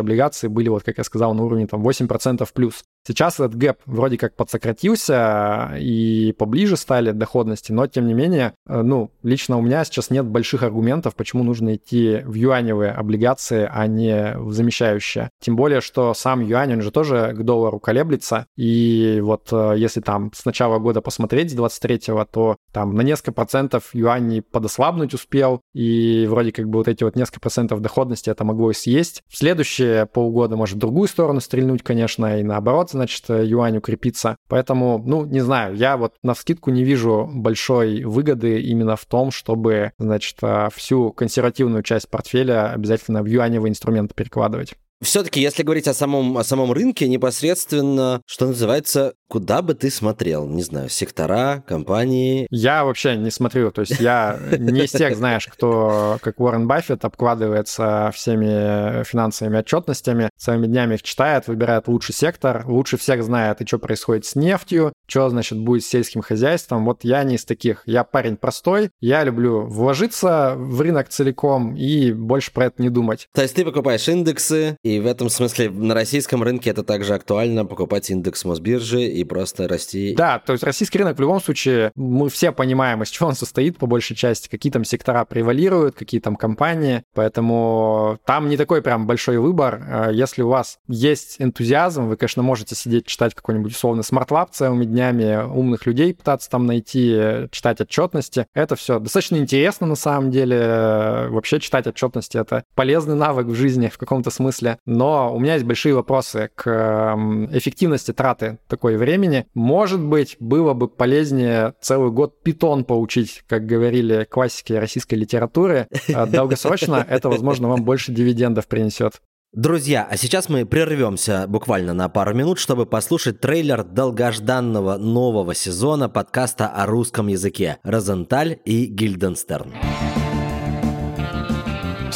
облигации были, вот как я сказал, на уровне там 8% плюс. Сейчас этот гэп вроде как подсократился и поближе стали доходности, но тем не менее, э, ну, лично у меня сейчас нет больших аргументов, почему нужно идти в юаневые облигации, а не в замещающие. Тем более, что сам юань, он же тоже к доллару колеблется, и вот э, если там с начала года посмотреть, с 23-го, то там на несколько процентов юань подослабнуть успел, и вроде как бы вот эти вот несколько процентов доходности это могло и съесть. В следующие полгода может в другую сторону стрельнуть, конечно, и наоборот, значит, юань укрепиться. Поэтому, ну, не знаю, я вот на скидку не вижу большой выгоды именно в том, чтобы, значит, а, всю консервативную часть портфеля обязательно в юаневые инструменты перекладывать. Все-таки, если говорить о самом, о самом рынке, непосредственно, что называется, куда бы ты смотрел? Не знаю, сектора, компании? Я вообще не смотрю. То есть я не из тех, знаешь, кто, как Уоррен Баффет, обкладывается всеми финансовыми отчетностями, целыми днями их читает, выбирает лучший сектор, лучше всех знает, и что происходит с нефтью, что, значит, будет с сельским хозяйством. Вот я не из таких. Я парень простой, я люблю вложиться в рынок целиком и больше про это не думать. То есть ты покупаешь индексы, и в этом смысле на российском рынке это также актуально покупать индекс Мосбиржи и просто расти. Да, то есть российский рынок в любом случае, мы все понимаем, из чего он состоит по большей части, какие там сектора превалируют, какие там компании, поэтому там не такой прям большой выбор. А если у вас есть энтузиазм, вы, конечно, можете сидеть, читать какой-нибудь условно smart-lab целыми днями, умных людей пытаться там найти, читать отчетности. Это все достаточно интересно на самом деле. Вообще читать отчетности — это полезный навык в жизни в каком-то смысле но у меня есть большие вопросы к эм, эффективности траты такой времени. Может быть, было бы полезнее целый год Python поучить, как говорили классики российской литературы. А долгосрочно это, возможно, вам больше дивидендов принесет. Друзья, а сейчас мы прервемся буквально на пару минут, чтобы послушать трейлер долгожданного нового сезона подкаста о русском языке «Розенталь и Гильденстерн».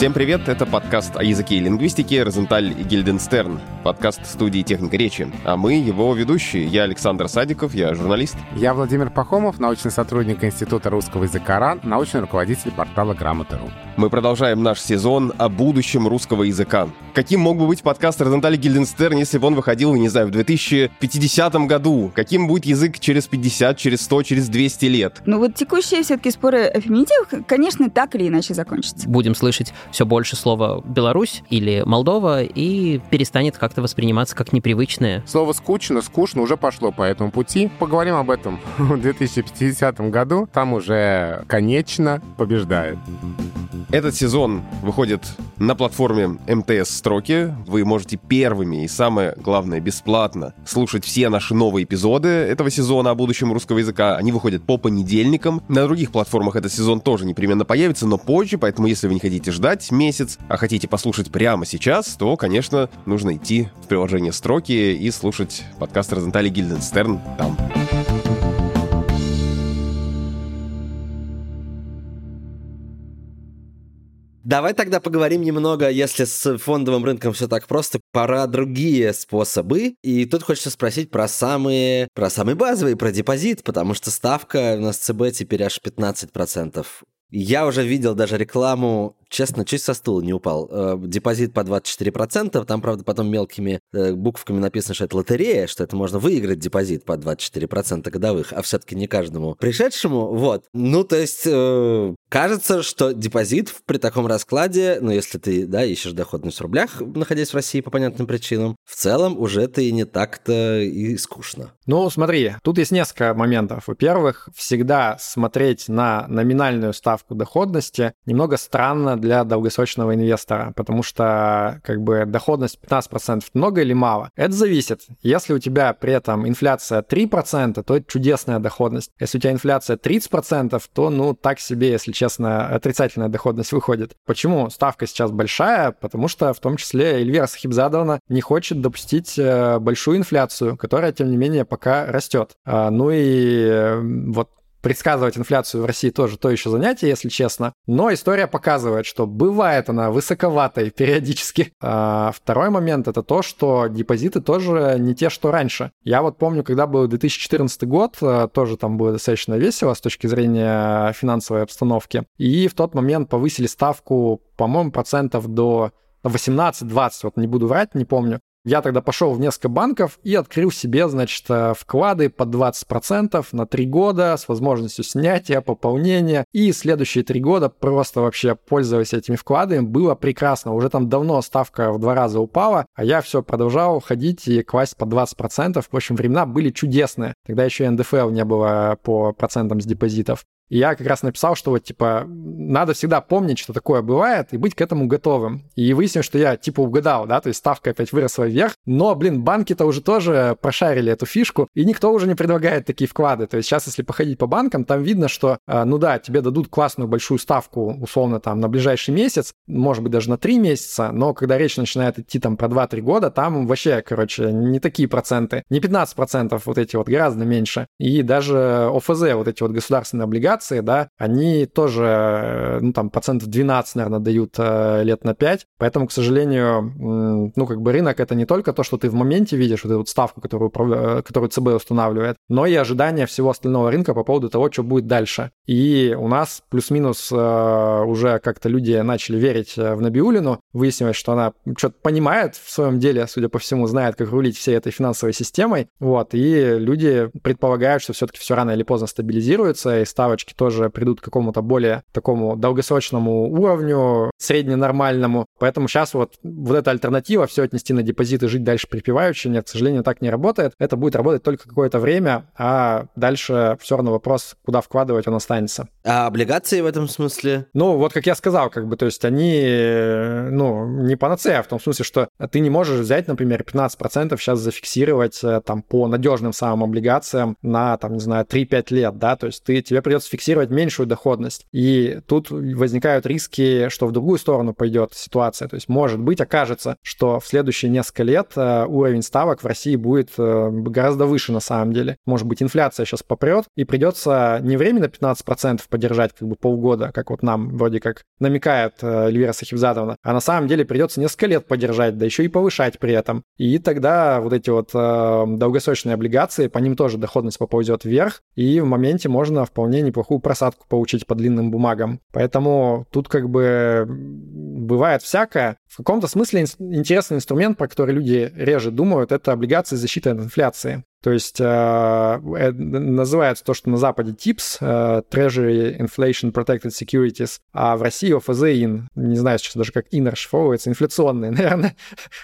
Всем привет, это подкаст о языке и лингвистике «Розенталь и Гильденстерн», подкаст студии «Техника речи». А мы его ведущие. Я Александр Садиков, я журналист. Я Владимир Пахомов, научный сотрудник Института русского языка РАН, научный руководитель портала Грамота.ру. Мы продолжаем наш сезон о будущем русского языка. Каким мог бы быть подкаст Розенталь и Гильденстерн, если бы он выходил, не знаю, в 2050 году? Каким будет язык через 50, через 100, через 200 лет? Ну вот текущие все-таки споры о феминитивах, конечно, так или иначе закончатся. Будем слышать все больше слова «Беларусь» или «Молдова» и перестанет как-то восприниматься как непривычное. Слово «скучно», «скучно» уже пошло по этому пути. Поговорим об этом в 2050 году. Там уже «конечно» побеждает. Этот сезон выходит на платформе МТС Строки. Вы можете первыми и, самое главное, бесплатно слушать все наши новые эпизоды этого сезона о будущем русского языка. Они выходят по понедельникам. На других платформах этот сезон тоже непременно появится, но позже, поэтому если вы не хотите ждать месяц, а хотите послушать прямо сейчас, то, конечно, нужно идти в приложение Строки и слушать подкаст Розентали Гильденстерн там. Давай тогда поговорим немного, если с фондовым рынком все так просто, про другие способы. И тут хочется спросить про самые, про самые базовые, про депозит, потому что ставка у нас ЦБ теперь аж 15%. Я уже видел даже рекламу честно, чуть со стула не упал. Э, депозит по 24%, там, правда, потом мелкими э, буквами написано, что это лотерея, что это можно выиграть депозит по 24% годовых, а все-таки не каждому пришедшему. Вот. Ну, то есть, э, кажется, что депозит при таком раскладе, ну, если ты, да, ищешь доходность в рублях, находясь в России по понятным причинам, в целом уже ты не так-то и скучно. Ну, смотри, тут есть несколько моментов. Во-первых, всегда смотреть на номинальную ставку доходности немного странно для долгосрочного инвестора, потому что как бы доходность 15% много или мало? Это зависит. Если у тебя при этом инфляция 3%, то это чудесная доходность. Если у тебя инфляция 30%, то ну так себе, если честно, отрицательная доходность выходит. Почему ставка сейчас большая? Потому что в том числе Эльвира Сахибзадовна не хочет допустить э, большую инфляцию, которая, тем не менее, пока растет. А, ну и э, вот предсказывать инфляцию в России тоже то еще занятие, если честно. Но история показывает, что бывает она высоковатой периодически. А второй момент это то, что депозиты тоже не те, что раньше. Я вот помню, когда был 2014 год, э, тоже там было достаточно весело с точки зрения финансовой обстановки. И в тот момент повысили ставку, по-моему, процентов до 18-20, вот не буду врать, не помню. Я тогда пошел в несколько банков и открыл себе, значит, э, вклады под 20% на 3 года с возможностью снятия, пополнения. И следующие 3 года просто вообще пользовались этими вкладами. Было прекрасно. Уже там давно ставка в два раза упала, а я все продолжал ходить и класть по 20%. В общем, времена были чудесные. Тогда еще и НДФЛ не было по процентам с депозитов. Я как раз написал, что вот, типа, надо всегда помнить, что такое бывает, и быть к этому готовым. И выяснилось, что я, типа, угадал, да, то есть ставка опять выросла вверх, но, блин, банки-то уже тоже прошарили эту фишку, и никто уже не предлагает такие вклады. То есть сейчас, если походить по банкам, там видно, что, а, ну да, тебе дадут классную большую ставку, условно, там, на ближайший месяц, может быть, даже на три месяца, но когда речь начинает идти там про 2-3 года, там вообще, короче, не такие проценты, не 15% вот эти вот, гораздо меньше. И даже ОФЗ, вот эти вот государственные облигации, облигации, да, они тоже, э, ну, там, процентов 12, наверное, дают э, лет на 5. Поэтому, к сожалению, ну, как бы рынок это не только то, что ты в моменте видишь, вот эту вот ставку, которую, э, которую ЦБ устанавливает, но и ожидания всего остального рынка по поводу того, что будет дальше. И у нас плюс-минус уже как-то люди начали верить в Набиулину. Выяснилось, что она что-то понимает в своем деле, судя по всему, знает, как рулить всей этой финансовой системой. Вот, и люди предполагают, что все-таки все рано или поздно стабилизируется, и ставочки ставки тоже придут к какому-то более такому долгосрочному уровню, средненормальному. Поэтому сейчас вот, вот эта альтернатива, все отнести на депозит и жить дальше припеваючи, нет, к сожалению, так не работает. Это будет работать только какое-то время, а дальше все равно вопрос, куда вкладывать, он останется. А облигации в этом смысле? Ну, вот как я сказал, как бы, то есть они, ну, не панацея в том смысле, что ты не можешь взять, например, 15% сейчас зафиксировать э, там по надежным самым облигациям на, там, не знаю, 3-5 лет, да, то есть ты, тебе придется фиксировать меньшую доходность. И тут возникают риски, что в другую сторону пойдет ситуация. То есть, может быть, окажется, что в следующие несколько лет э, уровень ставок в России будет э, гораздо выше на самом деле. Может быть, инфляция сейчас попрет, и придется не временно 15% поддержать как бы полгода, как вот нам вроде как намекает э, Эльвира Сахибзадовна, а на самом деле придется несколько лет поддержать, да еще и повышать при этом. И тогда вот эти вот долгосрочные облигации, по ним тоже доходность поползет вверх, и в моменте можно вполне неплохую просадку получить по длинным бумагам. Поэтому тут как бы бывает всякое. В каком-то смысле интересный инструмент, про который люди реже думают, это облигации защиты от инфляции. То есть э, э, называется то, что на Западе TIPS, э, Treasury Inflation Protected Securities, а в России OFZ-IN, не знаю сейчас даже как IN расшифровывается, инфляционные, наверное,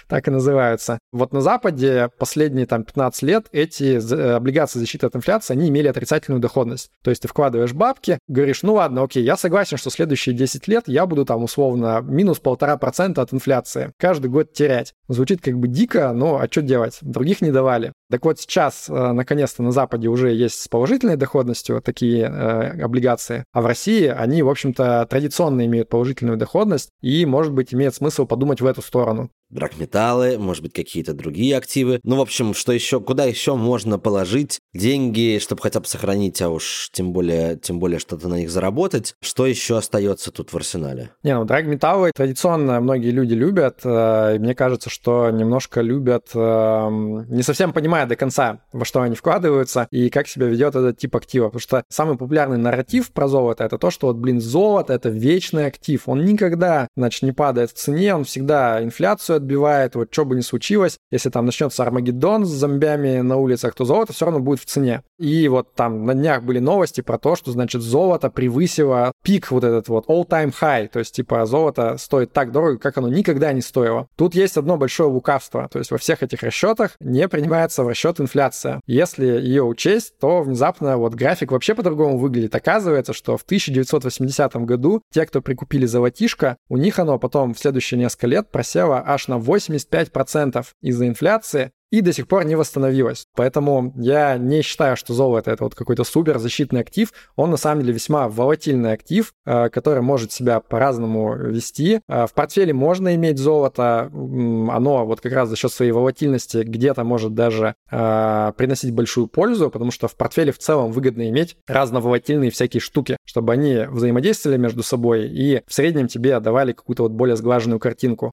так и называются. Вот на Западе последние там 15 лет эти э, облигации защиты от инфляции, они имели отрицательную доходность. То есть ты вкладываешь бабки, говоришь, ну ладно, окей, я согласен, что следующие 10 лет я буду там условно минус полтора процента от инфляции. Каждый год терять. Звучит как бы дико, но а что делать? Других не давали. Так вот сейчас, э, наконец-то, на Западе уже есть с положительной доходностью такие э, облигации, а в России они, в общем-то, традиционно имеют положительную доходность, и, может быть, имеет смысл подумать в эту сторону драгметаллы, может быть, какие-то другие активы. Ну, в общем, что еще, куда еще можно положить деньги, чтобы хотя бы сохранить, а уж тем более, тем более что-то на них заработать. Что еще остается тут в арсенале? Не, ну, драгметаллы традиционно многие люди любят, э, мне кажется, что немножко любят, эм, не совсем понимая до конца, во что они вкладываются и как себя ведет этот тип актива. Потому что самый популярный нарратив про золото это то, что вот, блин, золото это вечный актив. Он никогда, значит, не падает в цене, он всегда инфляцию отбивает, вот что бы ни случилось, если там начнется Армагеддон с зомбями на улицах, то золото все равно будет в цене. И вот там на днях были новости про то, что, значит, золото превысило пик вот этот вот all-time high, то есть, типа, золото стоит так дорого, как оно никогда не стоило. Тут есть одно большое лукавство, то есть во всех этих расчетах не принимается в расчет инфляция. Если ее учесть, то внезапно вот график вообще по-другому выглядит. Оказывается, что в 1980 году те, кто прикупили золотишко, у них оно потом в следующие несколько лет просело аж на 85% из-за инфляции, и до сих пор не восстановилась. Поэтому я не считаю, что золото это вот какой-то супер защитный актив. Он на самом деле весьма волатильный актив, э, который может себя по-разному вести. Э, в портфеле можно иметь золото, оно вот как раз за счет своей волатильности где-то может даже э, приносить большую пользу, потому что в портфеле в целом выгодно иметь разноволатильные всякие штуки, чтобы они взаимодействовали между собой и в среднем тебе давали какую-то вот более сглаженную картинку.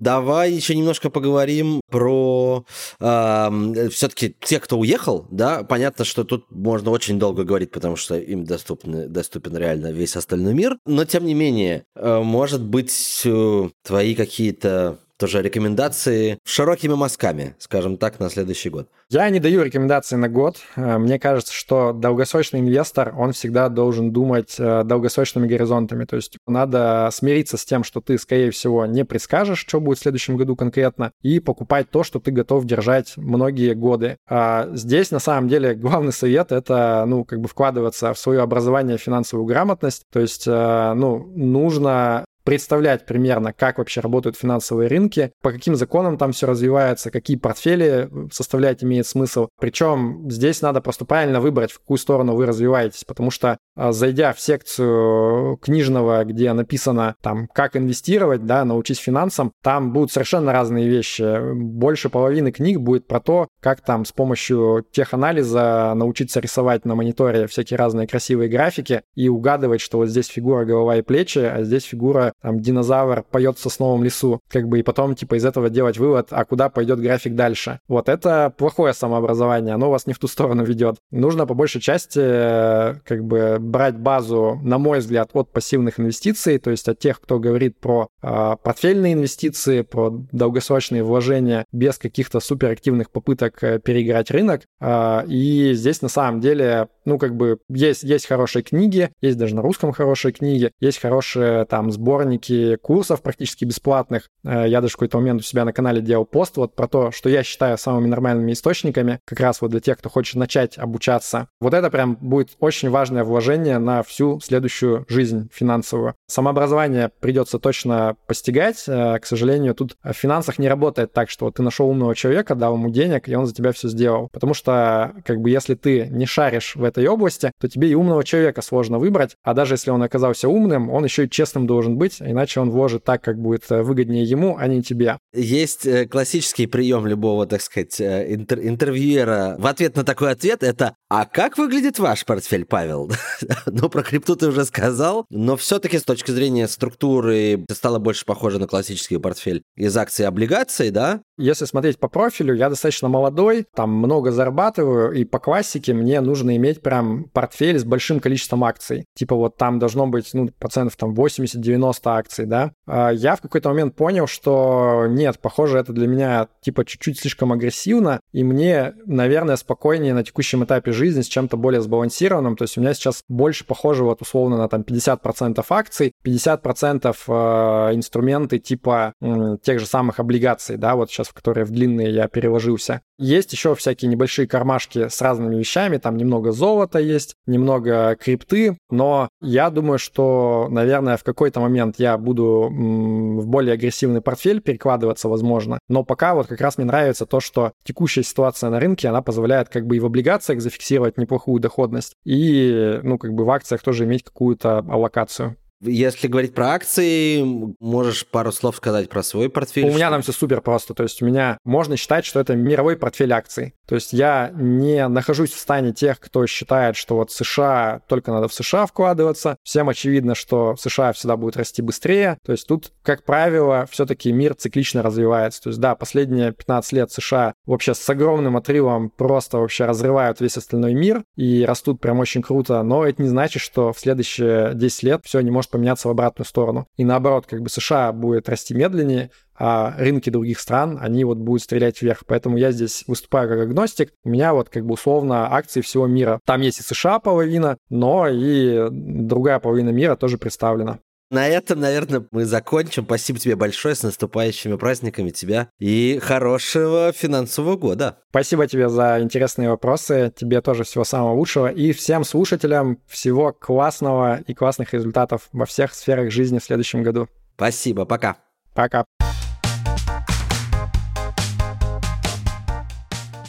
Давай еще немножко поговорим про э, все-таки тех, кто уехал, да, понятно, что тут можно очень долго говорить, потому что им доступны, доступен реально весь остальной мир, но тем не менее, э, может быть, э, твои какие-то тоже рекомендации широкими мазками, скажем так, на следующий год. Я не даю рекомендации на год. Э, мне кажется, что долгосрочный инвестор, он всегда должен думать э, долгосрочными горизонтами. То есть надо смириться с тем, что ты, скорее всего, не предскажешь, что будет в следующем году конкретно, и покупать то, что ты готов держать многие годы. А здесь, на самом деле, главный совет — это, ну, как бы вкладываться в свое образование, финансовую грамотность. То есть, э, ну, нужно представлять примерно, как вообще работают финансовые рынки, по каким законам там все развивается, какие портфели составлять имеет смысл. Причем здесь надо просто правильно выбрать, в какую сторону вы развиваетесь, потому что зайдя в секцию книжного, где написано там, как инвестировать, да, научись финансам, там будут совершенно разные вещи. Больше половины книг будет про то, как там с помощью теханализа научиться рисовать на мониторе всякие разные красивые графики и угадывать, что вот здесь фигура голова и плечи, а здесь фигура там динозавр поет в сосновом лесу, как бы и потом типа из этого делать вывод, а куда пойдет график дальше. Вот это плохое самообразование, оно вас не в ту сторону ведет. Нужно по большей части э, как бы брать базу, на мой взгляд, от пассивных инвестиций, то есть от тех, кто говорит про э, портфельные инвестиции, про долгосрочные вложения без каких-то суперактивных попыток э, переиграть рынок. Э, и здесь на самом деле Ну, как бы есть, есть хорошие книги, есть даже на русском хорошие книги, есть хорошие там сборники курсов практически бесплатных. Э, я даже в какой-то момент у себя на канале делал пост вот про то, что я считаю самыми нормальными источниками, как раз вот для тех, кто хочет начать обучаться. Вот это прям будет очень важное вложение на всю следующую жизнь финансовую. Самообразование придется точно постигать. Э, к сожалению, тут в финансах не работает так, что ты нашел умного человека, дал ему денег, и он за тебя все сделал. Потому что, как бы, если ты не шаришь в этой области, то тебе и умного человека сложно выбрать. А даже если он оказался умным, он еще и честным должен быть, иначе он вложит так, как будет э, выгоднее ему, а не тебе. Есть э, классический прием любого, так сказать, интер- интервьюера в ответ на такой ответ это «А как выглядит ваш портфель, Павел?» Ну, про крипту ты уже сказал, но все-таки с точки зрения структуры стало больше похоже на классический портфель из акций и облигаций, да? Если смотреть по профилю, я достаточно молодой, там много зарабатываю, и по классике мне нужно иметь прям портфель с большим количеством акций. Типа вот там должно быть, ну, процентов там 80-90 акций, да. А я в какой-то момент понял, что нет, похоже, это для меня типа чуть-чуть слишком агрессивно, и мне, наверное, спокойнее на текущем этапе жизни с чем-то более сбалансированным. То есть у меня сейчас больше похоже вот условно на там 50% акций, 50% э, инструменты типа тех же самых облигаций, да, вот сейчас в которые в длинные я переложился. Есть еще всякие небольшие кармашки с разными вещами, там немного золота есть, немного крипты, но я думаю, что, наверное, в какой-то момент я буду в более агрессивный портфель перекладываться, возможно, но пока вот как раз мне нравится то, что текущая ситуация на рынке, она позволяет как бы и в облигациях зафиксировать неплохую доходность, и, ну, как бы в акциях тоже иметь какую-то аллокацию. Если говорить про акции, можешь пару слов сказать про свой портфель? У меня там все супер просто. То есть у меня можно считать, что это мировой портфель акций. То есть я не нахожусь в стане тех, кто считает, что вот США, только надо в США вкладываться. Всем очевидно, что в США всегда будет расти быстрее. То есть тут, как правило, все-таки мир циклично развивается. То есть да, последние 15 лет США вообще с огромным отрывом просто вообще разрывают весь остальной мир и растут прям очень круто. Но это не значит, что в следующие 10 лет все не может может поменяться в обратную сторону. И наоборот, как бы США будет расти медленнее, а рынки других стран, они вот будут стрелять вверх. Поэтому я здесь выступаю как агностик. У меня вот как бы условно акции всего мира. Там есть и США половина, но и другая половина мира тоже представлена. На этом, наверное, мы закончим. Спасибо тебе большое, с наступающими праздниками тебя и хорошего финансового года. Спасибо тебе за интересные вопросы. Тебе тоже всего самого лучшего. И всем слушателям всего классного и классных результатов во всех сферах жизни в следующем году. Спасибо. Пока. Пока.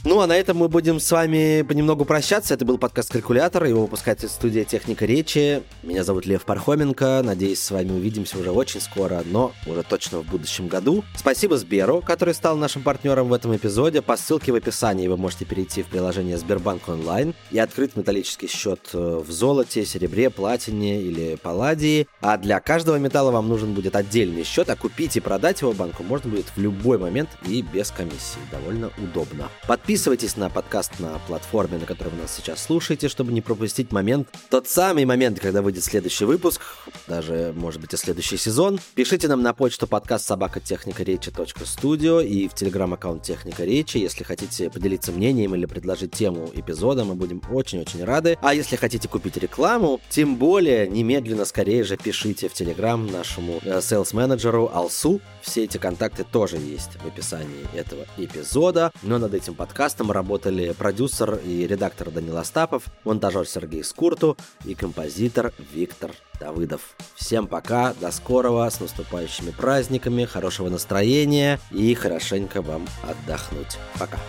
Ну, а на этом мы будем с вами понемногу прощаться. Это был подкаст «Калькулятор», его выпускает студия «Техника речи». Меня зовут Лев Пархоменко. Надеюсь, с вами увидимся уже очень скоро, но уже точно в будущем году. Спасибо Сберу, который стал нашим партнером в этом эпизоде. По ссылке в описании вы можете перейти в приложение Сбербанк онлайн и открыть металлический счет э, в золоте, серебре, платине или палладии. А для каждого металла вам нужен будет отдельный счет, а купить и продать его банку можно будет в любой момент и без комиссии. Довольно удобно. Подписывайтесь Подписывайтесь на подкаст на платформе, на которой вы нас сейчас слушаете, чтобы не пропустить момент, тот самый момент, когда выйдет следующий выпуск, даже, может быть, и следующий сезон. Пишите нам на почту подкаст собака техника речи студио и в телеграм-аккаунт Техника Речи, если хотите поделиться мнением или предложить тему эпизода, мы будем очень-очень рады. А если хотите купить рекламу, тем более немедленно, скорее же пишите в телеграм нашему э, sales-менеджеру Алсу. Все эти контакты тоже есть в описании этого эпизода, но над этим подкастом подкастом работали продюсер и редактор Данил Остапов, монтажер Сергей Скурту и композитор Виктор Давыдов. Всем пока, до скорого, с наступающими праздниками, хорошего настроения и хорошенько вам отдохнуть. Пока.